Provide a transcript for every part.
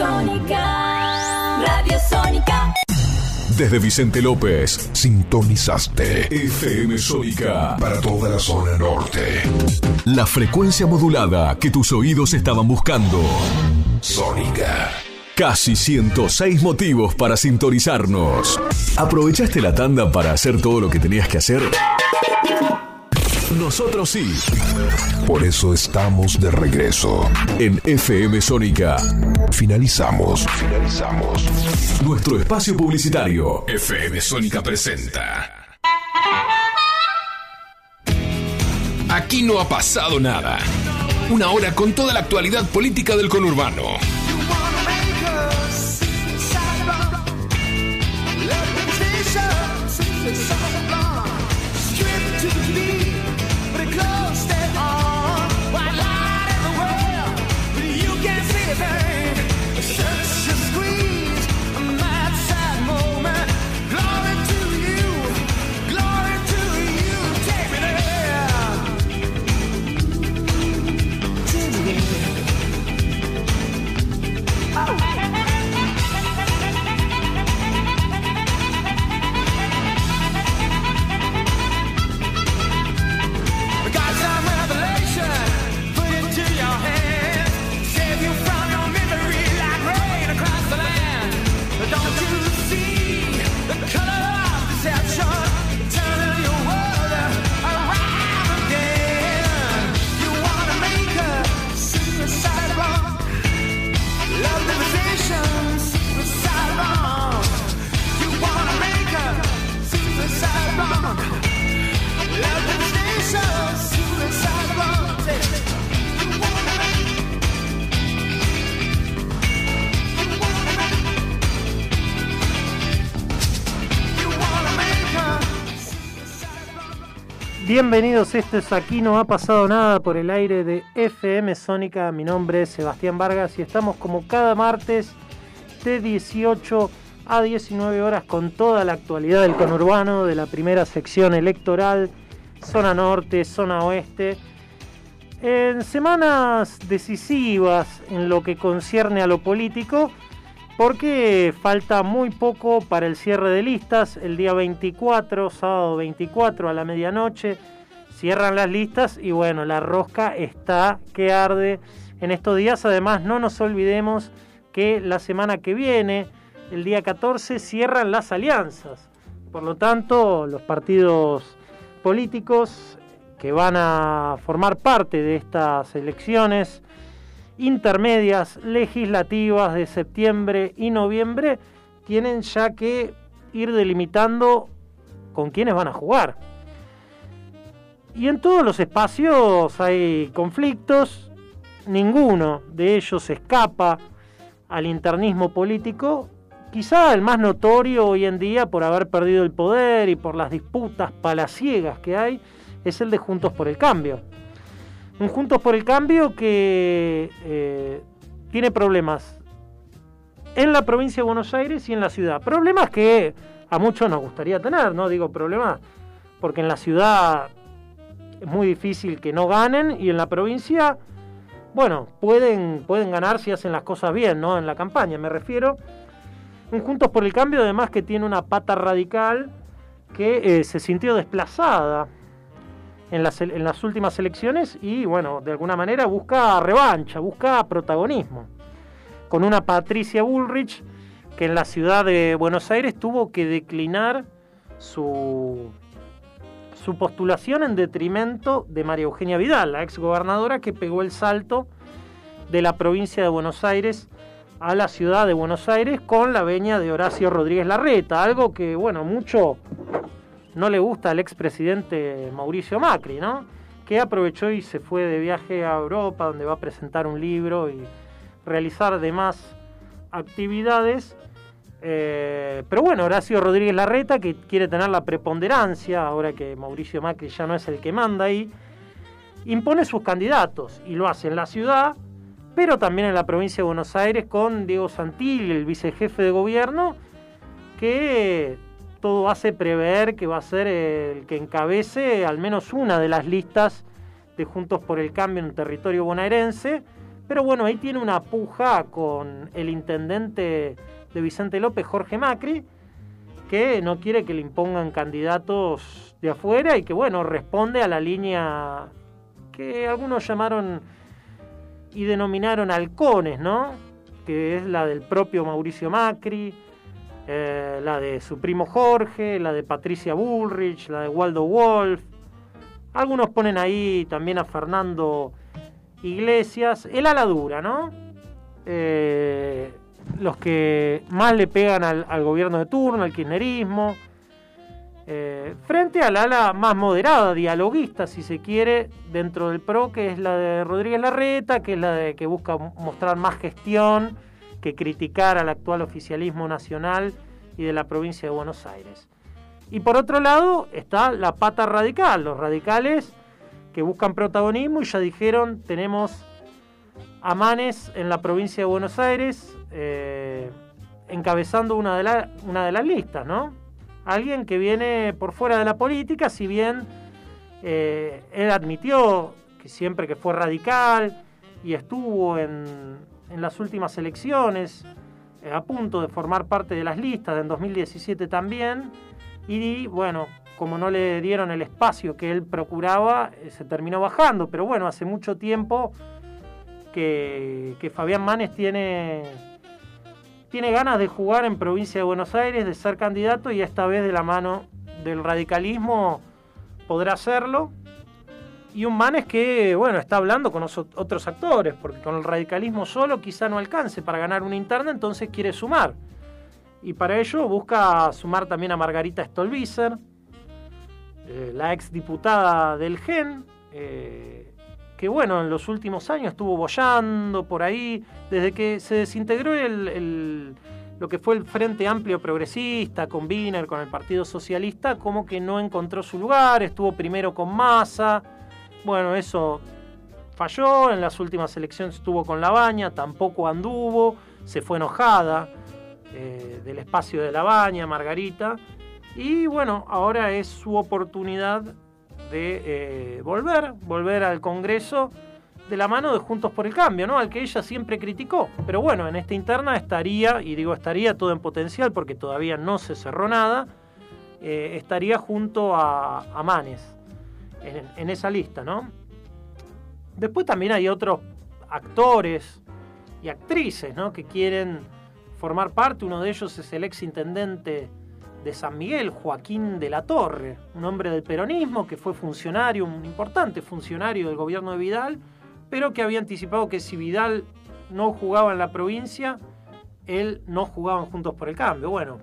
Sónica. Radio Sónica. Desde Vicente López, sintonizaste FM Sónica para toda la zona norte. La frecuencia modulada que tus oídos estaban buscando. Sónica. Casi 106 motivos para sintonizarnos. ¿Aprovechaste la tanda para hacer todo lo que tenías que hacer? Nosotros sí. Por eso estamos de regreso en FM Sónica. Finalizamos. Finalizamos. Nuestro espacio publicitario. FM Sónica presenta. Aquí no ha pasado nada. Una hora con toda la actualidad política del conurbano. Bienvenidos, esto es Aquí no ha pasado nada por el aire de FM Sónica. Mi nombre es Sebastián Vargas y estamos como cada martes de 18 a 19 horas con toda la actualidad del conurbano de la primera sección electoral, zona norte, zona oeste. En semanas decisivas en lo que concierne a lo político, porque falta muy poco para el cierre de listas. El día 24, sábado 24 a la medianoche, cierran las listas y bueno, la rosca está que arde en estos días. Además, no nos olvidemos que la semana que viene, el día 14, cierran las alianzas. Por lo tanto, los partidos políticos que van a formar parte de estas elecciones intermedias legislativas de septiembre y noviembre tienen ya que ir delimitando con quiénes van a jugar. Y en todos los espacios hay conflictos, ninguno de ellos escapa al internismo político, quizá el más notorio hoy en día por haber perdido el poder y por las disputas palaciegas que hay, es el de Juntos por el Cambio un Juntos por el Cambio que eh, tiene problemas en la provincia de Buenos Aires y en la ciudad. Problemas que a muchos nos gustaría tener, no digo problemas, porque en la ciudad es muy difícil que no ganen y en la provincia, bueno, pueden, pueden ganar si hacen las cosas bien, ¿no? En la campaña, me refiero. Un Juntos por el Cambio, además, que tiene una pata radical que eh, se sintió desplazada en las, últimas elecciones y, bueno, de alguna manera busca revancha, busca protagonismo. Con una Patricia Bullrich que en la ciudad de Buenos Aires tuvo que declinar su, su postulación en detrimento de María Eugenia Vidal, la exgobernadora que pegó el salto de la provincia de Buenos Aires a la ciudad de Buenos Aires con la veña de Horacio Rodríguez Larreta, algo que, bueno, mucho no le gusta al expresidente Mauricio Macri, ¿no? Que aprovechó y se fue de viaje a Europa, donde va a presentar un libro y realizar demás actividades. Eh, pero bueno, Horacio Rodríguez Larreta, que quiere tener la preponderancia, ahora que Mauricio Macri ya no es el que manda ahí, impone sus candidatos y lo hace en la ciudad, pero también en la provincia de Buenos Aires con Diego Santilli, el vicejefe de gobierno, que todo hace prever que va a ser el que encabece al menos una de las listas de Juntos por el Cambio en territorio bonaerense, Pero bueno, ahí tiene una puja con el intendente de Vicente López, Jorge Macri, que no quiere que le impongan candidatos de afuera y que bueno, responde a la línea que algunos llamaron y denominaron halcones, ¿no? Que es la del propio Mauricio Macri, eh, la de su primo Jorge, la de Patricia Bullrich, la de Waldo Wolf. Algunos ponen ahí también a Fernando Iglesias, el ala dura, ¿no? Eh, los que más le pegan al, gobierno de turno, al kirchnerismo, eh, frente al ala más moderada, dialoguista, si se quiere, dentro del PRO, que es la de Rodríguez Larreta, que es la de que busca mostrar más gestión que criticar al actual oficialismo nacional y de la provincia de Buenos Aires. Y por otro lado está la pata radical, los radicales que buscan protagonismo y ya dijeron, tenemos a Manes en la provincia de Buenos Aires eh, encabezando una de, una de las listas, ¿no? Alguien que viene por fuera de la política, si bien eh, él admitió que siempre que fue radical y estuvo en, en las últimas elecciones eh, a punto de formar parte de las listas en 2017 también, y bueno, como no le dieron el espacio que él procuraba, eh, se terminó bajando. Pero bueno, hace mucho tiempo que, Fabián Manes tiene, tiene ganas de jugar en provincia de Buenos Aires, de ser candidato y esta vez de la mano del radicalismo podrá hacerlo. Y un Manes que, bueno, está hablando con otros actores, porque con el radicalismo solo quizá no alcance para ganar una interna, entonces quiere sumar. Y para ello busca sumar también a Margarita Stolbizer, eh, la ex diputada del GEN, eh, que bueno, en los últimos años estuvo bollando por ahí, desde que se desintegró el, lo que fue el Frente Amplio Progresista con Wiener, con el Partido Socialista, como que no encontró su lugar, estuvo primero con Massa, bueno, eso falló, en las últimas elecciones estuvo con La Baña, tampoco anduvo, se fue enojada eh, del espacio de La Baña, Margarita, y bueno, ahora es su oportunidad de eh, volver, volver al Congreso de la mano de Juntos por el Cambio, ¿no? Al que ella siempre criticó. Pero bueno, en esta interna estaría, y digo estaría todo en potencial porque todavía no se cerró nada, eh, estaría junto a, Manes en, esa lista, ¿no? Después también hay otros actores y actrices, ¿no? Que quieren formar parte. Uno de ellos es el ex intendente de San Miguel, Joaquín de la Torre, un hombre del peronismo que fue funcionario, un importante funcionario del gobierno de Vidal, pero que había anticipado que si Vidal no jugaba en la provincia, él no jugaba Juntos por el Cambio. Bueno,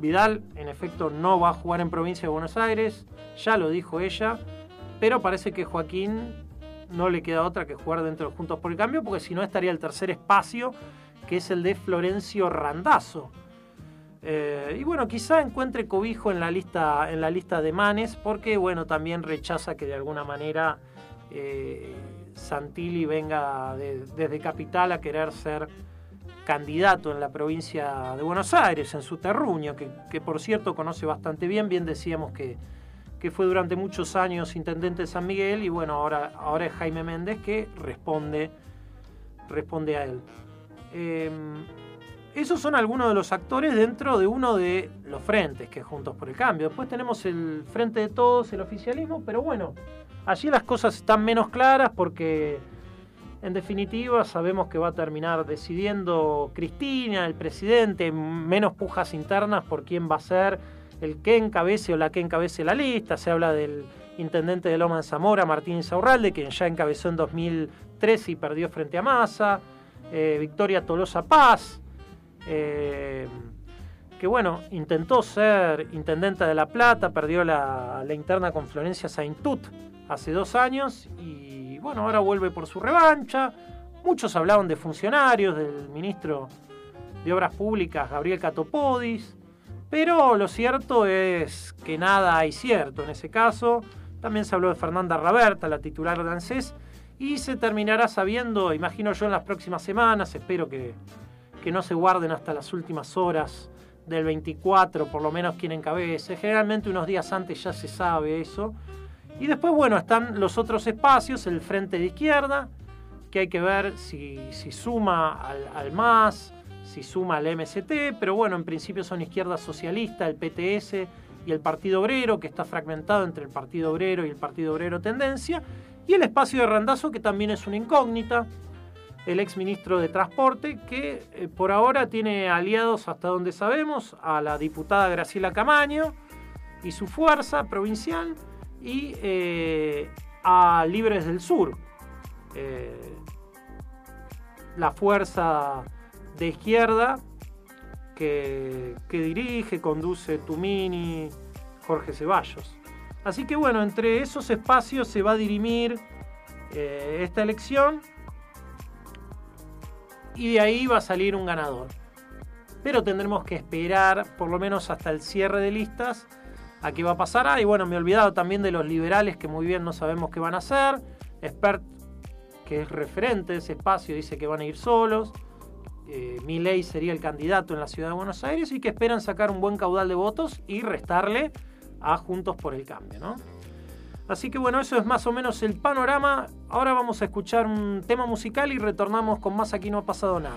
Vidal en efecto no va a jugar en provincia de Buenos Aires, ya lo dijo ella, pero parece que Joaquín no le queda otra que jugar dentro de Juntos por el Cambio, porque si no estaría el tercer espacio, que es el de Florencio Randazo eh, y bueno, quizá encuentre cobijo en la lista, en la lista de Manes, porque bueno, también rechaza que de alguna manera eh, Santilli venga desde Capital a querer ser candidato en la provincia de Buenos Aires, en su terruño, que, por cierto conoce bastante bien, bien decíamos que, fue durante muchos años intendente de San Miguel y bueno, ahora, ahora es Jaime Méndez que responde, responde a él. Em, esos son algunos de los actores dentro de uno de los frentes que es Juntos por el Cambio. Después tenemos el Frente de Todos, el oficialismo, pero bueno, allí las cosas están menos claras porque en definitiva sabemos que va a terminar decidiendo Cristina, el presidente, menos pujas internas por quién va a ser el que encabece o la que encabece la lista. Se habla del intendente de Loma de Zamora, Martín Saurralde, quien ya encabezó en 2013 y perdió frente a Massa. Eh, Victoria Tolosa Paz, eh, que bueno, intentó ser intendente de La Plata, perdió la, interna con Florencia Saintut hace dos años y bueno, ahora vuelve por su revancha. Muchos hablaban de funcionarios, del ministro de Obras Públicas, Gabriel Catopodis, pero lo cierto es que nada hay cierto en ese caso. También se habló de Fernanda Raberta, la titular de ANSES, y se terminará sabiendo, imagino yo, en las próximas semanas, espero que, que no se guarden hasta las últimas horas del 24, por lo menos quien encabece. Generalmente unos días antes ya se sabe eso. Y después, bueno, están los otros espacios, el frente de izquierda, que hay que ver si, si suma al, al si suma al MST, pero bueno, en principio son izquierda socialista, el PTS y el Partido Obrero, que está fragmentado entre el Partido Obrero y el Partido Obrero Tendencia, y el espacio de Randazo, que también es una incógnita, el ex ministro de Transporte, que eh, por ahora tiene aliados, hasta donde sabemos, a la diputada Graciela Camaño y su fuerza provincial, y eh, a Libres del Sur, eh, la fuerza de izquierda que, dirige, conduce Tumini, Jorge Ceballos. Así que bueno, entre esos espacios se va a dirimir eh, esta elección y de ahí va a salir un ganador. Pero tendremos que esperar por lo menos hasta el cierre de listas a qué va a pasar. Ah, y bueno, me he olvidado también de los liberales que muy bien no sabemos qué van a hacer. Expert, que es referente de ese espacio, dice que van a ir solos. Eh, ley sería el candidato en la ciudad de Buenos Aires y que esperan sacar un buen caudal de votos y restarle a Juntos por el Cambio, ¿no? Así que bueno, eso es más o menos el panorama. Ahora vamos a escuchar un tema musical y retornamos con más Aquí no ha pasado nada.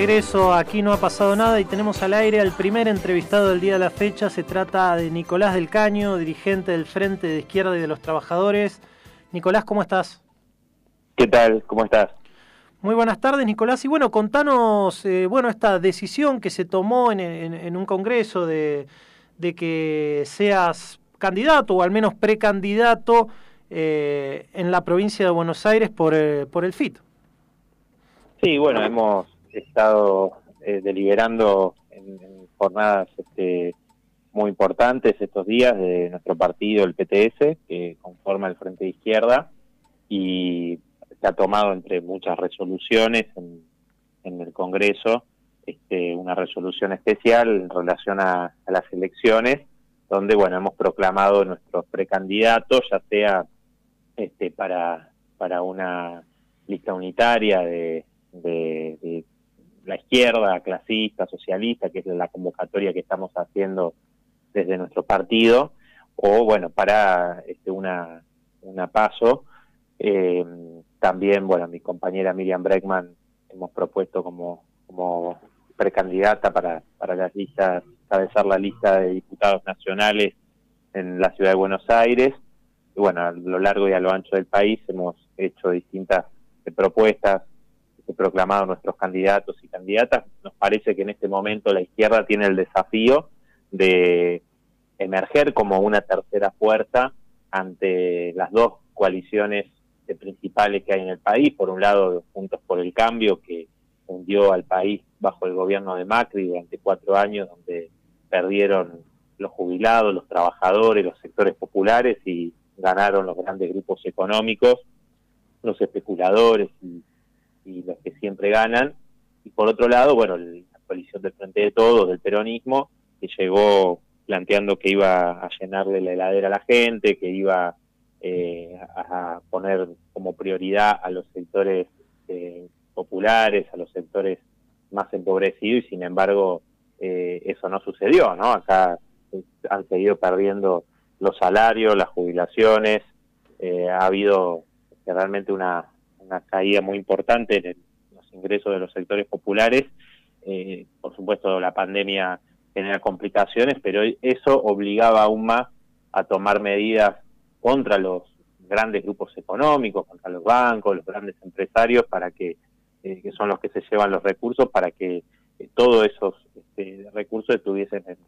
Regreso, aquí no ha pasado nada y tenemos al aire al primer entrevistado del día de la fecha. Se trata de Nicolás del Caño, dirigente del Frente de Izquierda y de los Trabajadores. Nicolás, ¿cómo estás? ¿Qué tal? ¿Cómo estás? Muy buenas tardes, Nicolás. Y bueno, contanos, eh, bueno, esta decisión que se tomó en, en- en un congreso de, de que seas candidato o al menos precandidato eh, en la provincia de Buenos Aires por, eh, por el FIT. Sí, bueno, hemos estado eh, deliberando en, jornadas este, muy importantes estos días de nuestro partido, el PTS, que conforma el Frente de Izquierda, y se ha tomado entre muchas resoluciones en, en el Congreso este, una resolución especial en relación a, a las elecciones, donde bueno hemos proclamado nuestros precandidatos, ya sea este, para, para una lista unitaria de, de, de la izquierda, clasista, socialista, que es la convocatoria que estamos haciendo desde nuestro partido, o bueno, para este, una, paso. Eh, también, bueno, mi compañera Miriam Breckman hemos propuesto como, como precandidata para, para las listas, cabezar la lista de diputados nacionales en la ciudad de Buenos Aires. Y bueno, a lo largo y a lo ancho del país hemos hecho distintas propuestas, proclamado nuestros candidatos y candidatas. Nos parece que en este momento la izquierda tiene el desafío de emerger como una tercera fuerza ante las dos coaliciones principales que hay en el país. Por un lado, Juntos por el Cambio, que hundió al país bajo el gobierno de Macri durante cuatro años, donde perdieron los jubilados, los trabajadores, los sectores populares y ganaron los grandes grupos económicos, los especuladores y, y los que siempre ganan. Y por otro lado, bueno, la coalición del Frente de Todos, del peronismo, que llegó planteando que iba a llenarle la heladera a la gente, que iba eh, a, poner como prioridad a los sectores eh, populares, a los sectores más empobrecidos, y sin embargo eh, eso no sucedió, ¿no? Acá eh, han seguido perdiendo los salarios, las jubilaciones, eh, ha habido realmente una, una caída muy importante en los ingresos de los sectores populares. Eh, por supuesto, la pandemia genera complicaciones, pero eso obligaba aún más a tomar medidas contra los grandes grupos económicos, contra los bancos, los grandes empresarios, para que, eh, que son los que se llevan los recursos, para que eh, todos esos este, recursos estuviesen en, en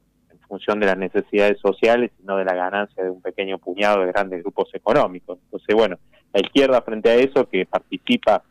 función de las necesidades sociales y no de la ganancia de un pequeño puñado de grandes grupos económicos. Entonces, bueno, la izquierda frente a eso, que participa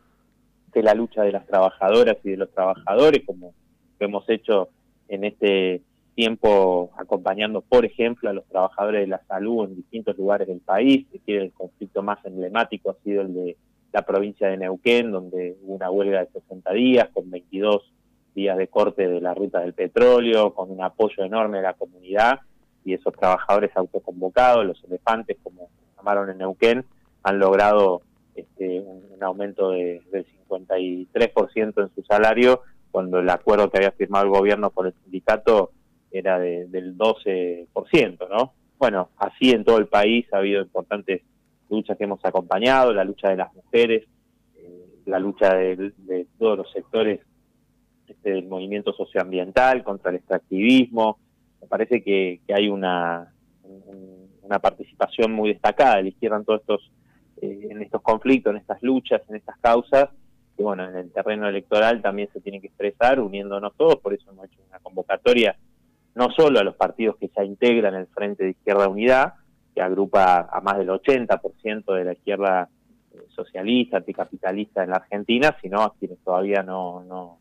de la lucha de las trabajadoras y de los trabajadores, como lo hemos hecho en este tiempo acompañando, por ejemplo, a los trabajadores de la salud en distintos lugares del país. Quiere, el conflicto más emblemático ha sido el de la provincia de Neuquén, donde hubo una huelga de 60 días, con 22 días de corte de la ruta del petróleo, con un apoyo enorme de la comunidad y esos trabajadores autoconvocados, los elefantes, como llamaron en Neuquén, han logrado este, un, aumento de, del 53% en su salario, cuando el acuerdo que había firmado el gobierno con el sindicato era de- del 12%, ¿no? Bueno, así en todo el país ha habido importantes luchas que hemos acompañado, la lucha de las mujeres, eh, la lucha de, todos los sectores del movimiento socioambiental contra el extractivismo. Me parece que, que hay una, un- una participación muy destacada de la izquierda en todos estos, eh, en estos conflictos, en estas luchas, en estas causas, que bueno, en el terreno electoral también se tiene que expresar uniéndonos todos, por eso hemos hecho una convocatoria no solo a los partidos que ya integran el Frente de Izquierda Unidad, que agrupa a más del 80% de la izquierda eh, socialista, anticapitalista en la Argentina, sino a quienes todavía no, no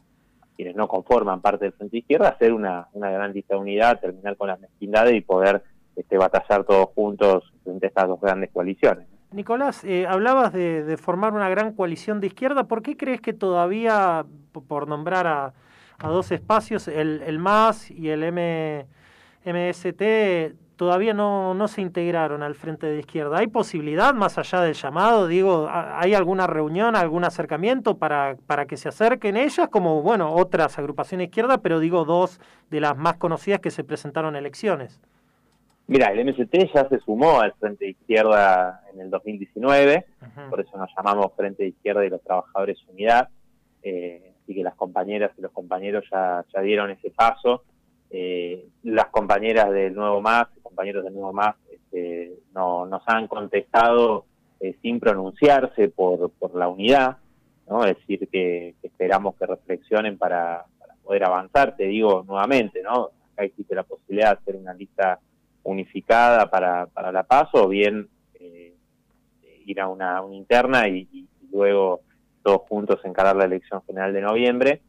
quienes no conforman parte del Frente Izquierda, hacer una, una gran lista de unidad, terminar con las mezquindades y poder este, batallar todos juntos frente a estas dos grandes coaliciones. Nicolás, eh, hablabas de, formar una gran coalición de izquierda. ¿Por qué crees que todavía, por nombrar a, a dos espacios, el, el MAS y el M, MST, todavía no, no se integraron al frente de izquierda? ¿Hay posibilidad, más allá del llamado, digo, a- hay alguna reunión, algún acercamiento para, para que se acerquen ellas, como, bueno, otras agrupaciones de izquierda, pero digo dos de las más conocidas que se presentaron en elecciones? Mira, el MST ya se sumó al Frente de Izquierda en el 2019, Ujú. por eso nos llamamos Frente de Izquierda y los Trabajadores Unidad, eh, así que las compañeras y los compañeros ya, ya dieron ese paso. Eh, las compañeras del Nuevo Más, compañeros del Nuevo Más, este, no, nos han contestado eh, sin pronunciarse por, por la unidad, ¿no? es decir, que, que esperamos que reflexionen para, para poder avanzar, te digo nuevamente, ¿no? acá existe la posibilidad de hacer una lista unificada para, para la paz o bien eh, ir a una, interna y, y luego todos juntos encarar la elección general de noviembre.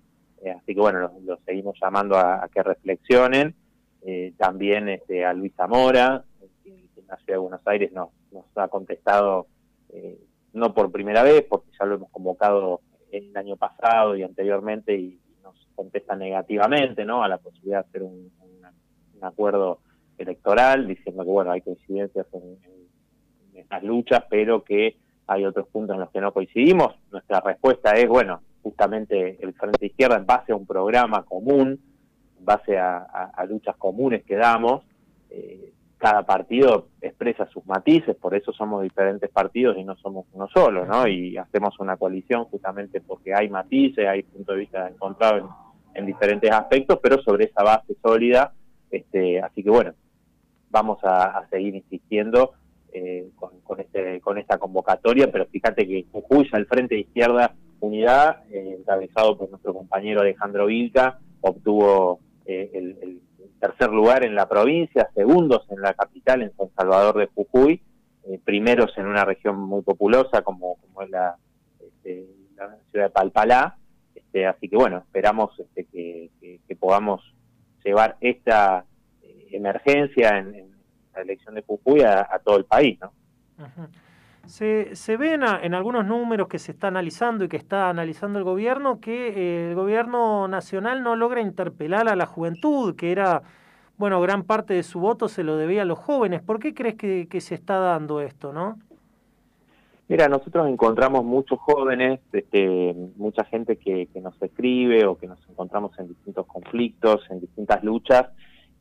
Eh, así que bueno, los, seguimos llamando a, que reflexionen. Eh, también este, a Luis Zamora, que en la ciudad de Buenos Aires nos, nos ha contestado, eh, no por primera vez, porque ya lo hemos convocado el año pasado y anteriormente y, nos contesta negativamente ¿no? a la posibilidad de hacer un acuerdo electoral, diciendo que bueno, hay coincidencias en, en- en estas luchas, pero que hay otros puntos en los que no coincidimos. Nuestra respuesta es, bueno, justamente el Frente Izquierda en base a un programa común, en base a, luchas comunes que damos, eh, cada partido expresa sus matices, por eso somos diferentes partidos y no somos uno solo, ¿no? Y hacemos una coalición justamente porque hay matices, hay puntos de vista encontrados en, en diferentes aspectos, pero sobre esa base sólida, este, así que bueno, vamos a, seguir insistiendo eh, con, este, con esta convocatoria, pero fíjate que Jujuy, ya el Frente de Izquierda Unidad, eh, encabezado por nuestro compañero Alejandro Vilca, obtuvo eh, el, tercer lugar en la provincia, segundos en la capital, en San Salvador de Jujuy, eh, primeros en una región muy populosa como, es la, este, la ciudad de Palpalá. Este, así que bueno, esperamos este, que, podamos llevar esta emergencia en, la elección de Jujuy a, todo el país, ¿no? Se, se ven en algunos números que se está analizando y que está analizando el gobierno que eh, el gobierno nacional no logra interpelar a la juventud, que era, bueno, gran parte de su voto se lo debía a los jóvenes. ¿Por qué crees que, que se está dando esto, no? Mira, nosotros encontramos muchos jóvenes, este, mucha gente que, que nos escribe o que nos encontramos en distintos conflictos, en distintas luchas,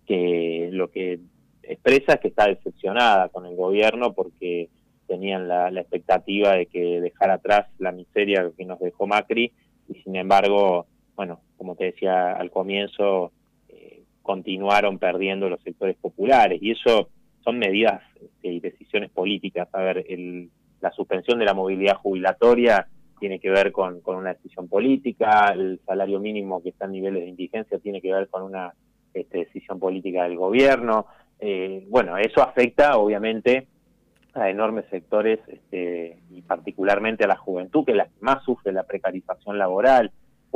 que lo que expresa es que está decepcionada con el gobierno porque tenían la, la expectativa de que dejara atrás la miseria que nos dejó Macri y sin embargo, bueno, como te decía al comienzo, eh, continuaron perdiendo los sectores populares y eso son medidas este, y decisiones políticas. A ver, el, la suspensión de la movilidad jubilatoria tiene que ver con, con una decisión política, el salario mínimo que está en niveles de indigencia tiene que ver con una este, decisión política del gobierno. Eh, bueno, eso afecta obviamente a enormes sectores este, y particularmente a la juventud, que es la que más sufre la precarización laboral.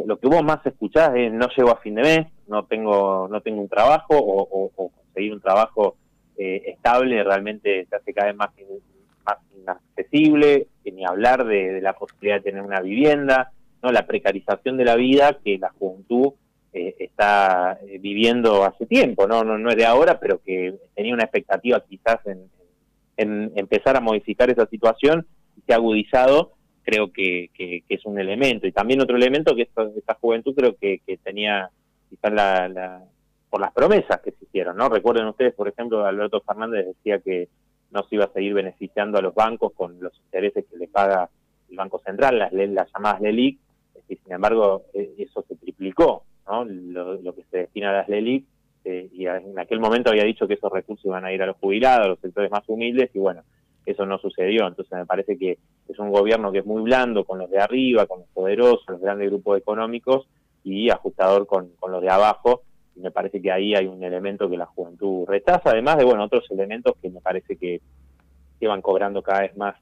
Lo que vos más escuchás es no llego a fin de mes, no tengo, no tengo un trabajo o, conseguir un trabajo eh, estable realmente se hace cada vez más, in- más inaccesible, ni hablar de, de la posibilidad de tener una vivienda, no la precarización de la vida que la juventud eh, está eh, viviendo hace tiempo, ¿no? ¿no? No es de ahora, pero que tenía una expectativa quizás en, en empezar a modificar esa situación se ha agudizado creo que, que, es un elemento. Y también otro elemento que esta, juventud creo que, que tenía quizás la, la, por las promesas que se hicieron, ¿no? Recuerden ustedes, por ejemplo, Alberto Fernández decía que no se iba a seguir beneficiando a los bancos con los intereses que le paga el Banco Central, las, las llamadas LELIC, y sin embargo eh, eso se triplicó, ¿no? Lo, lo que se destina a las LELIC, eh, y en aquel momento había dicho que esos recursos iban a ir a los jubilados, a los sectores más humildes, y bueno, eso no sucedió. Entonces me parece que es un gobierno que es muy blando con los de arriba, con los poderosos, los grandes grupos económicos, y ajustador con, con los de abajo, y me parece que ahí hay un elemento que la juventud rechaza, además de bueno otros elementos que me parece que, que van cobrando cada vez más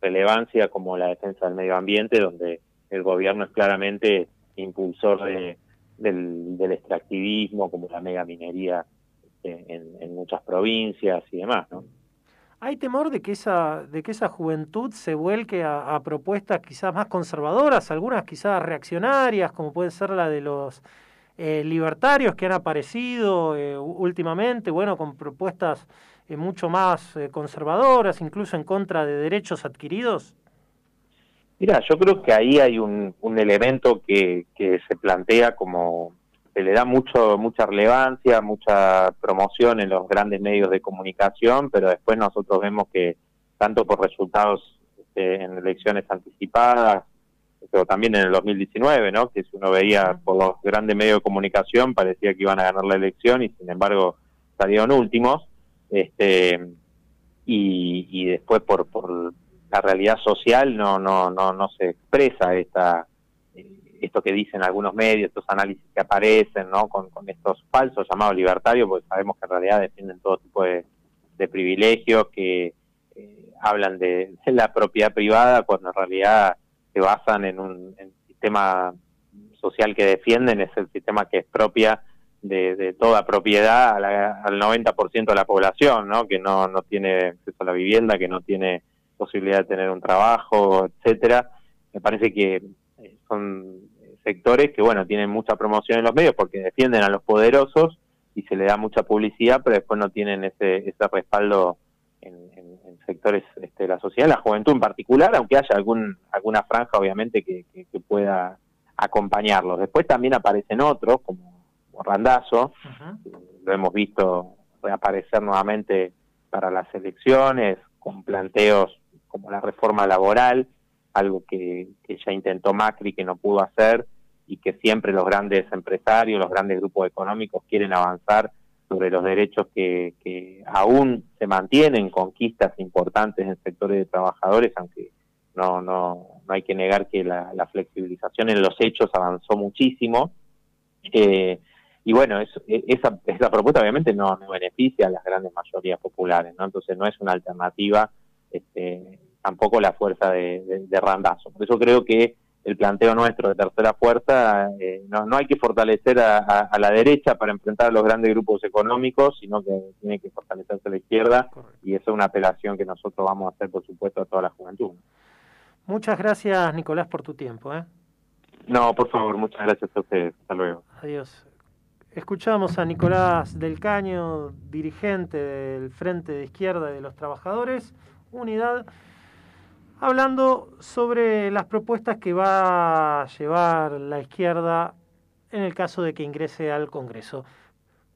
relevancia, como la defensa del medio ambiente, donde el gobierno es claramente impulsor de, del, del extractivismo, como la mega minería este, en, en muchas provincias y demás, ¿no? ¿Hay temor de que esa, de que esa juventud se vuelque a, propuestas quizás más conservadoras, algunas quizás reaccionarias, como puede ser la de los eh, libertarios que han aparecido eh, últimamente, bueno, con propuestas eh, mucho más eh, conservadoras, incluso en contra de derechos adquiridos? Mira, yo creo que ahí hay un, un elemento que, que se plantea como se le da mucho mucha relevancia, mucha promoción en los grandes medios de comunicación, pero después nosotros vemos que tanto por resultados este, en elecciones anticipadas, pero también en el 2019, ¿no? Que si uno veía por los grandes medios de comunicación parecía que iban a ganar la elección y sin embargo salieron últimos, este y, y después por, por la realidad social no no no no se expresa esta esto que dicen algunos medios, estos análisis que aparecen, ¿no? Con, estos falsos llamados libertarios, porque sabemos que en realidad defienden todo tipo de, privilegios, que eh, hablan de, la propiedad privada, cuando en realidad se basan en un, sistema social que defienden, es el sistema que expropia de, de toda propiedad a la, al 90% de la población, ¿no? Que no, no tiene acceso a la vivienda, que no tiene posibilidad de tener un trabajo, etcétera. Me parece que eh, son sectores que, bueno, tienen mucha promoción en los medios porque defienden a los poderosos y se le da mucha publicidad, pero después no tienen ese, ese respaldo en, en, en sectores este, de la sociedad, la juventud en particular, aunque haya algún alguna franja, obviamente, que, que, que pueda acompañarlos. Después también aparecen otros, como Randazo, uh -huh. lo hemos visto reaparecer nuevamente para las elecciones, con planteos como la reforma laboral, algo que, ya intentó Macri que no pudo hacer, y que siempre los grandes empresarios, los grandes grupos económicos quieren avanzar sobre los derechos que, que aún se mantienen, conquistas importantes en sectores de trabajadores, aunque no, no, no hay que negar que la, flexibilización en los hechos avanzó muchísimo. Eh, y bueno, es, esa, esa propuesta obviamente no, no beneficia a las grandes mayorías populares, ¿no? Entonces no es una alternativa este, tampoco la fuerza de, de, de Randazo. Por eso creo que el planteo nuestro de tercera fuerza, eh, no, no hay que fortalecer a, a, a, la derecha para enfrentar a los grandes grupos económicos, sino que tiene que fortalecerse a la izquierda Correcto. y eso es una apelación que nosotros vamos a hacer, por supuesto, a toda la juventud. Muchas gracias, Nicolás, por tu tiempo. ¿eh? No, por favor, muchas gracias a ustedes. Hasta luego. Adiós. Escuchamos a Nicolás del Caño, dirigente del Frente de Izquierda de los Trabajadores, Unidad hablando sobre las propuestas que va a llevar la izquierda en el caso de que ingrese al Congreso.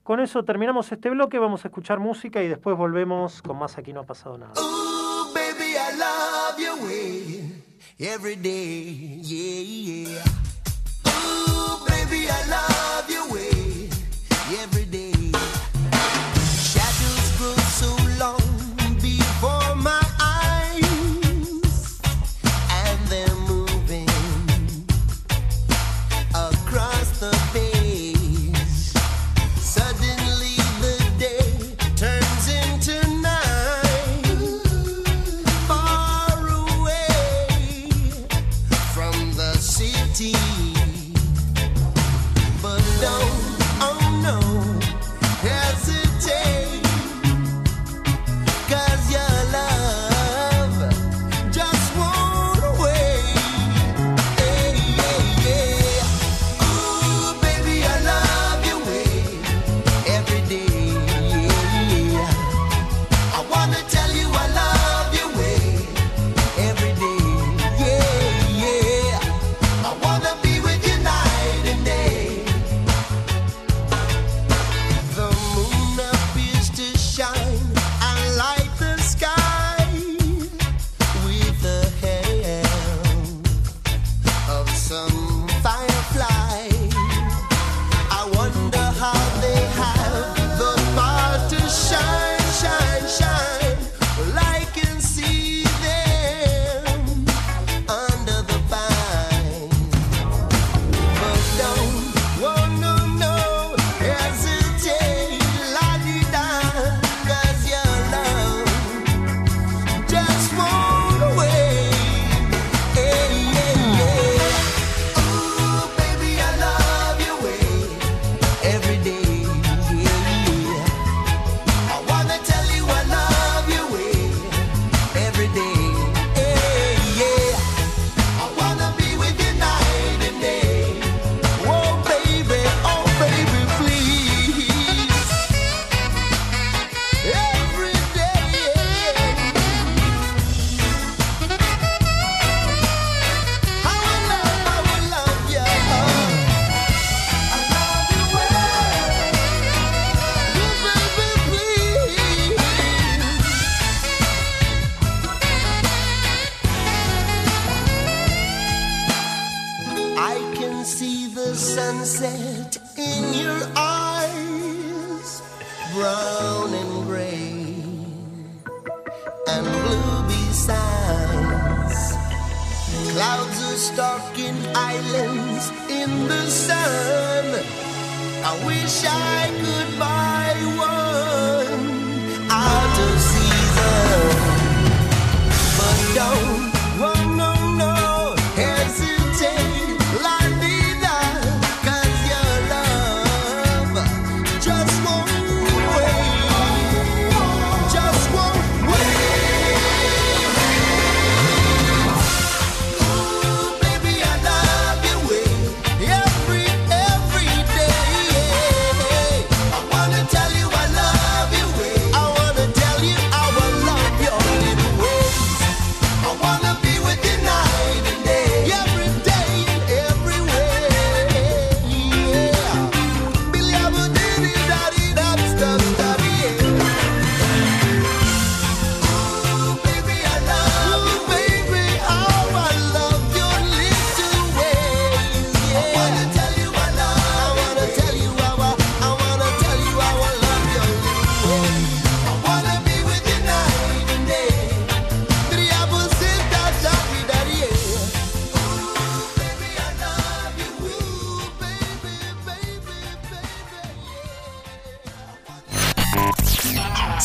Con eso terminamos este bloque, vamos a escuchar música y después volvemos con más Aquí no ha pasado nada.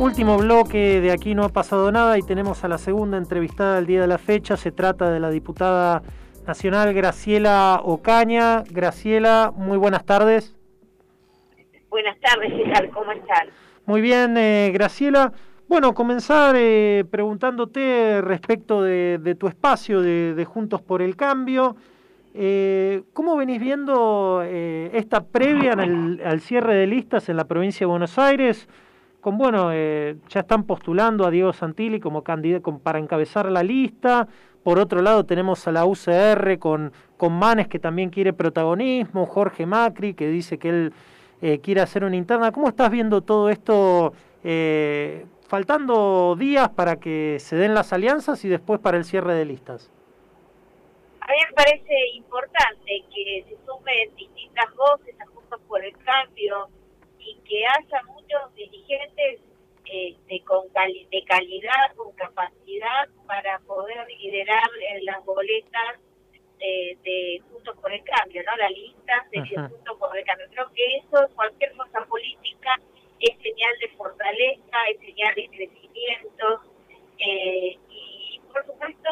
Último bloque de aquí no ha pasado nada y tenemos a la segunda entrevistada del día de la fecha. Se trata de la diputada nacional Graciela Ocaña. Graciela, muy buenas tardes. Buenas tardes, ¿qué tal? ¿Cómo están? Muy bien, eh, Graciela. Bueno, comenzar eh, preguntándote respecto de, de tu espacio de, de Juntos por el Cambio. Eh, ¿Cómo venís viendo eh, esta previa en el- al cierre de listas en la provincia de Buenos Aires? Con bueno, eh, ya están postulando a Diego Santilli como candidato para encabezar la lista. Por otro lado tenemos a la UCR con, con Manes que también quiere protagonismo, Jorge Macri que dice que él eh, quiere hacer una interna. ¿Cómo estás viendo todo esto? eh, faltando días para que se den las alianzas y después para el cierre de listas. A mí me parece importante que se sumen distintas voces a Juntos por el Cambio que haya muchos dirigentes este, con cali- de calidad, con capacidad para poder liderar eh, las boletas eh, de Juntos por el Cambio, ¿no? La lista de Ajá. Juntos por el Cambio. Creo que eso, cualquier fuerza política, es señal de fortaleza, es señal de crecimiento eh, y, por supuesto,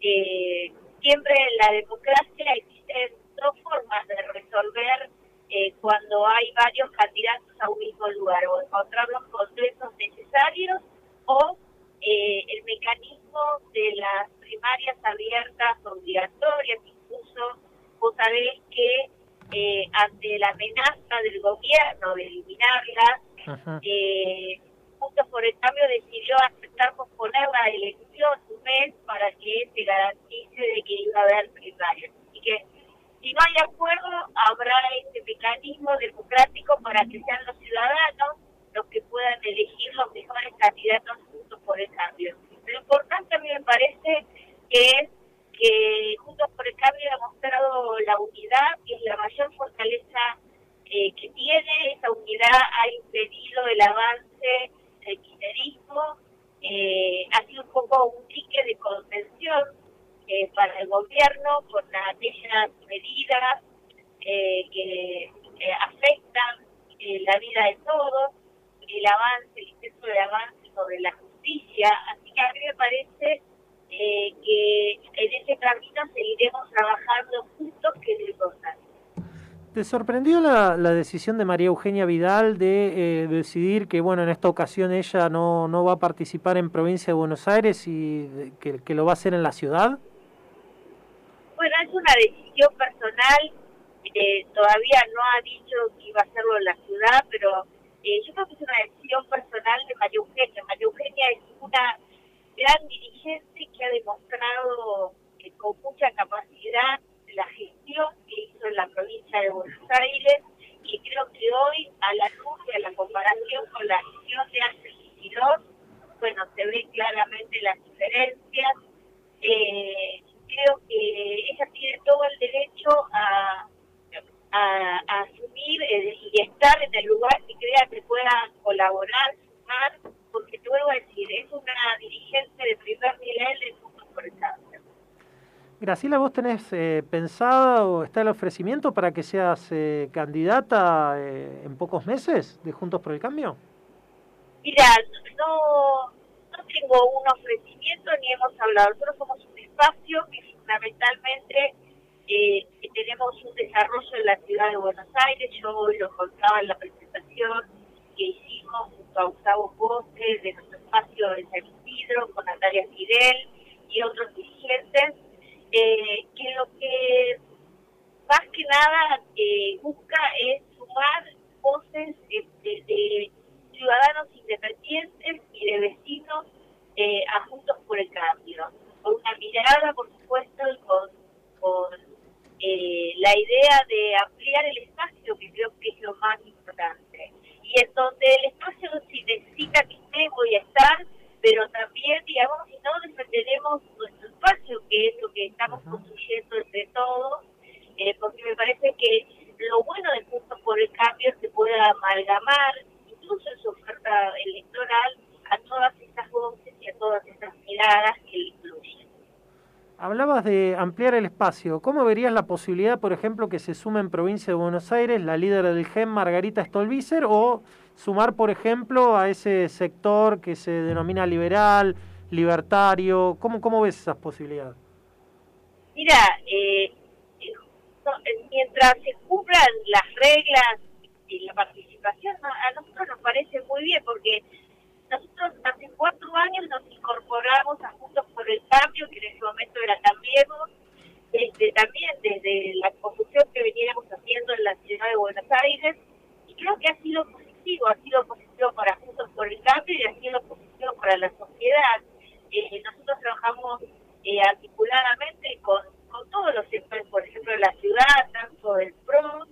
eh, siempre en la democracia existen dos formas de resolver eh, cuando hay varios candidatos a un mismo lugar, o encontrar los consensos necesarios o eh, el mecanismo de las primarias abiertas obligatorias, incluso vos sabés que eh, ante la amenaza del gobierno de eliminarlas, eh, Juntos por el Cambio decidió aceptar posponer la elección un mes para que se garantice de que iba a haber primarias. Así que si no hay acuerdo, habrá este mecanismo democrático para que sean los ciudadanos los que puedan elegir los mejores candidatos juntos por el cambio. Lo importante a mí me parece es que Juntos por el Cambio ha mostrado la unidad, que es la mayor fortaleza eh, que tiene. Esa unidad ha impedido el avance del kirchnerismo. Eh, ha sido un poco un ticket de contención eh, para el gobierno con aquellas medidas eh, que eh, afectan eh, la vida de todos, el avance, el intento de avance sobre la justicia. Así que a mí me parece eh, que en ese camino seguiremos trabajando juntos, que es importante. ¿Te sorprendió la, la decisión de María Eugenia Vidal de eh, decidir que, bueno, en esta ocasión ella no, no va a participar en provincia de Buenos Aires y que, que lo va a hacer en la ciudad? Bueno, es una decisión personal, eh, todavía no ha dicho que iba a hacerlo en la ciudad, pero eh, yo creo que es una decisión personal de María Eugenia. María Eugenia es una gran dirigente que ha demostrado con mucha capacidad la gestión que hizo en la provincia de Buenos Aires y creo que hoy a la luz de la comparación con la gestión de hace 22, bueno, se ven claramente las diferencias. Eh, creo que ella tiene todo el derecho a, a, a asumir eh, y estar en el lugar que crea que pueda colaborar, sumar, porque te vuelvo a decir, es una dirigente de primer nivel de Juntos por el Cambio. Graciela, ¿vos tenés eh, pensado o está el ofrecimiento para que seas eh, candidata eh, en pocos meses de Juntos por el Cambio? Mira, no, no tengo un ofrecimiento ni hemos hablado. Nosotros somos espacio que fundamentalmente eh, que tenemos un desarrollo en la ciudad de Buenos Aires. Yo lo contaba en la presentación que hicimos junto a Gustavo Poste de nuestro espacio en San Isidro, con Natalia Fidel y otros dirigentes, eh, que lo que más que nada eh, busca es sumar voces de, de- de ciudadanos independientes y de vecinos eh, a Juntos por el Cambio, una mirada, por supuesto, y con, con eh, la idea de ampliar el espacio, que creo que es lo más importante. Y en donde el espacio, si necesita que esté, voy a estar, pero también, digamos, si no, defenderemos nuestro espacio, que es lo que estamos construyendo entre todos, eh, porque me parece que lo bueno de Juntos por el Cambio es que pueda amalgamar, incluso en su oferta electoral, a todas estas voces y a todas estas miradas que incluyen. Hablabas de ampliar el espacio. ¿Cómo verías la posibilidad, por ejemplo, que se sume en provincia de Buenos Aires la líder del GEM, Margarita Stolbizer, o sumar, por ejemplo, a ese sector que se denomina liberal, libertario? ¿Cómo, cómo ves esas posibilidades? Mira, eh, eh, eh, mientras se cumplan las reglas y la participación, a nosotros nos parece muy bien porque nosotros hace cuatro años nos incorporamos a Juntos por el Cambio, que en ese momento era Cambiemos, desde, también desde la construcción que veníamos haciendo en la ciudad de Buenos Aires, y creo que ha sido positivo, ha sido positivo para Juntos por el Cambio y ha sido positivo para la sociedad. Eh, nosotros trabajamos eh, articuladamente con, con todos los sectores, por ejemplo, de la ciudad, tanto del PRO,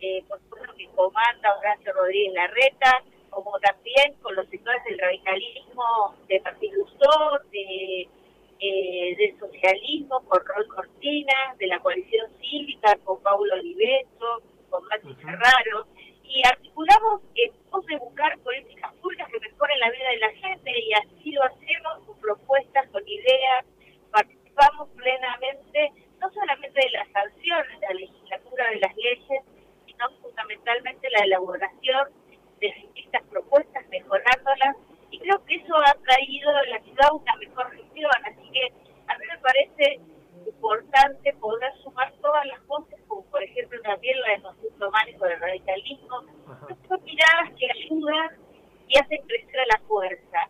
eh, por supuesto que comanda Horacio Rodríguez Larreta, como también con los sectores del radicalismo de Martín Lustó, de, eh, del socialismo con Roy Cortina, de la coalición cívica con Paulo Oliveto, con Mati Ferraro, y articulamos en pos de buscar políticas públicas que mejoren la vida de la gente y así lo hacemos con propuestas, con ideas, participamos plenamente, no solamente de las sanciones de la legislatura de las leyes, sino fundamentalmente la elaboración de distintas propuestas, mejorándolas, creo que eso ha traído a la ciudad una mejor gestión, así que a mí me parece importante poder sumar todas las voces, como por ejemplo también la de José Tomás con el radicalismo, son miradas que ayudan y hacen crecer a la fuerza.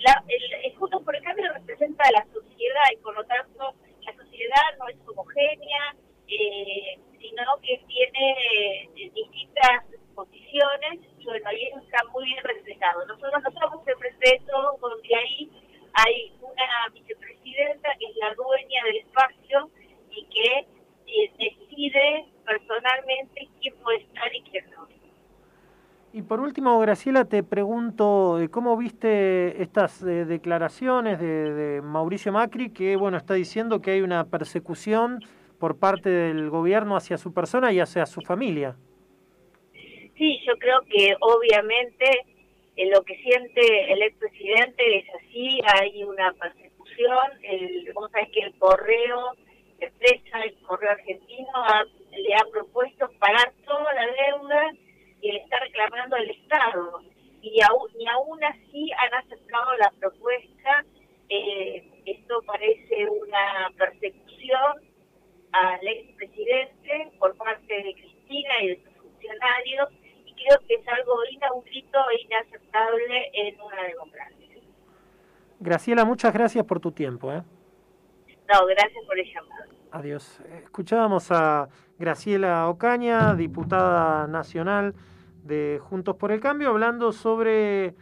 La, el, el Juntos por el Cambio representa a la sociedad y por lo tanto la sociedad no es homogénea, eh, sino que tiene eh, distintas posiciones ahí está muy bien representado. Nosotros no somos el todos, donde ahí hay una vicepresidenta que es la dueña del espacio y que eh, decide personalmente quién puede estar y quién no. Y por último, Graciela, te pregunto eh, cómo viste estas eh, declaraciones de, de Mauricio Macri, que bueno está diciendo que hay una persecución por parte del gobierno hacia su persona y hacia su familia. Sí, yo creo que obviamente eh, lo que siente el expresidente es así, hay una persecución, el, vos sabés que el correo, la empresa, el correo argentino ha- le ha propuesto pagar toda la deuda y le está reclamando al Estado. Y aún, y aún así han aceptado la propuesta, eh, esto parece una persecución al expresidente por parte de Cristina y de sus funcionarios creo que es algo inaudito e inaceptable en una democracia. Graciela, muchas gracias por tu tiempo. ¿eh? No, gracias por el llamado. Adiós. Escuchábamos a Graciela Ocaña, diputada nacional de Juntos por el Cambio, hablando sobre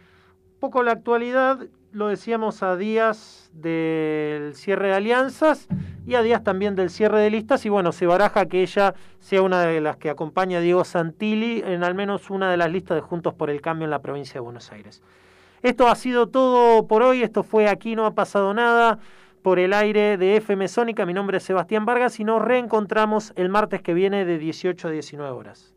un poco la actualidad, lo decíamos a días del cierre de alianzas y a días también del cierre de listas y bueno, se baraja que ella sea una de las que acompaña a Diego Santilli en al menos una de las listas de Juntos por el Cambio en la provincia de Buenos Aires. Esto ha sido todo por hoy, esto fue Aquí no ha pasado nada por el aire de FM Sónica. Mi nombre es Sebastián Vargas y nos reencontramos el martes que viene de 18 a 19 horas.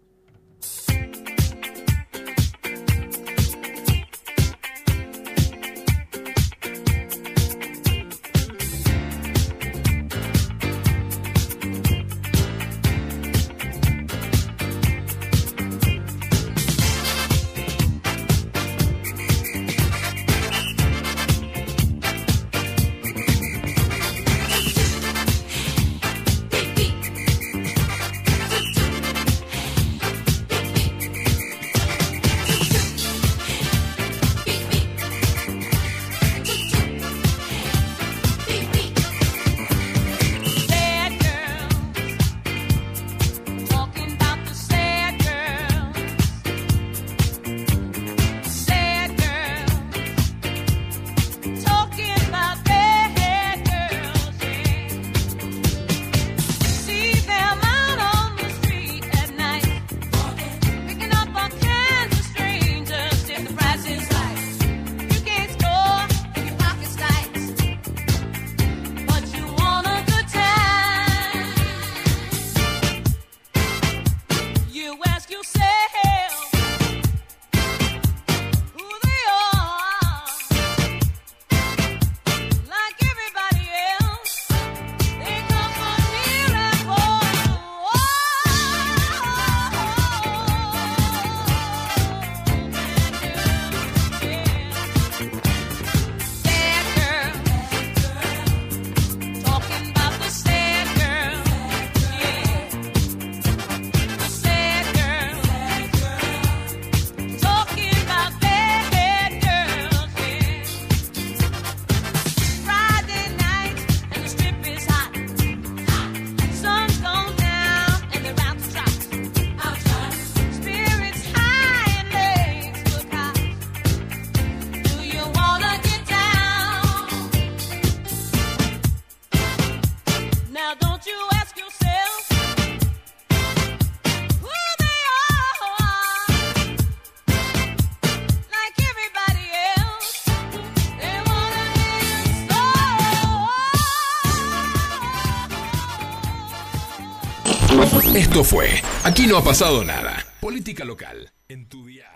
Esto fue Aquí no ha pasado nada. Política local. En tu dial.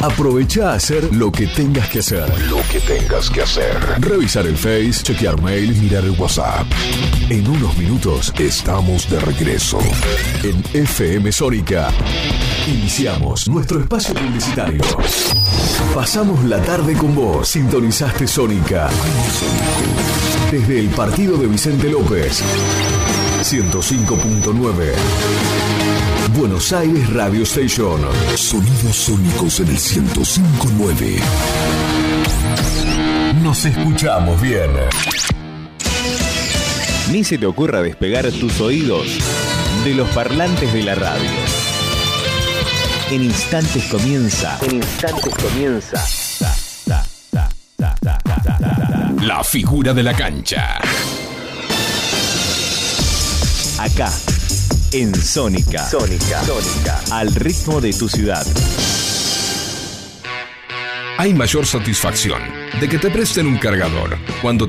Aprovecha a hacer lo que tengas que hacer. Lo que tengas que hacer. Revisar el Face, chequear mail, mirar el WhatsApp. En unos minutos estamos de regreso. En FM Sónica. Iniciamos nuestro espacio publicitario. Pasamos la tarde con vos. Sintonizaste Sónica. Desde el partido de Vicente López. 105.9. Buenos Aires Radio Station. Sonidos sónicos en el 105.9. Nos escuchamos bien. Ni se te ocurra despegar tus oídos de los parlantes de la radio. En instantes comienza. En instantes comienza. La figura de la cancha. Acá, en Sónica. Sónica. Sónica. Al ritmo de tu ciudad. Hay mayor satisfacción de que te presten un cargador cuando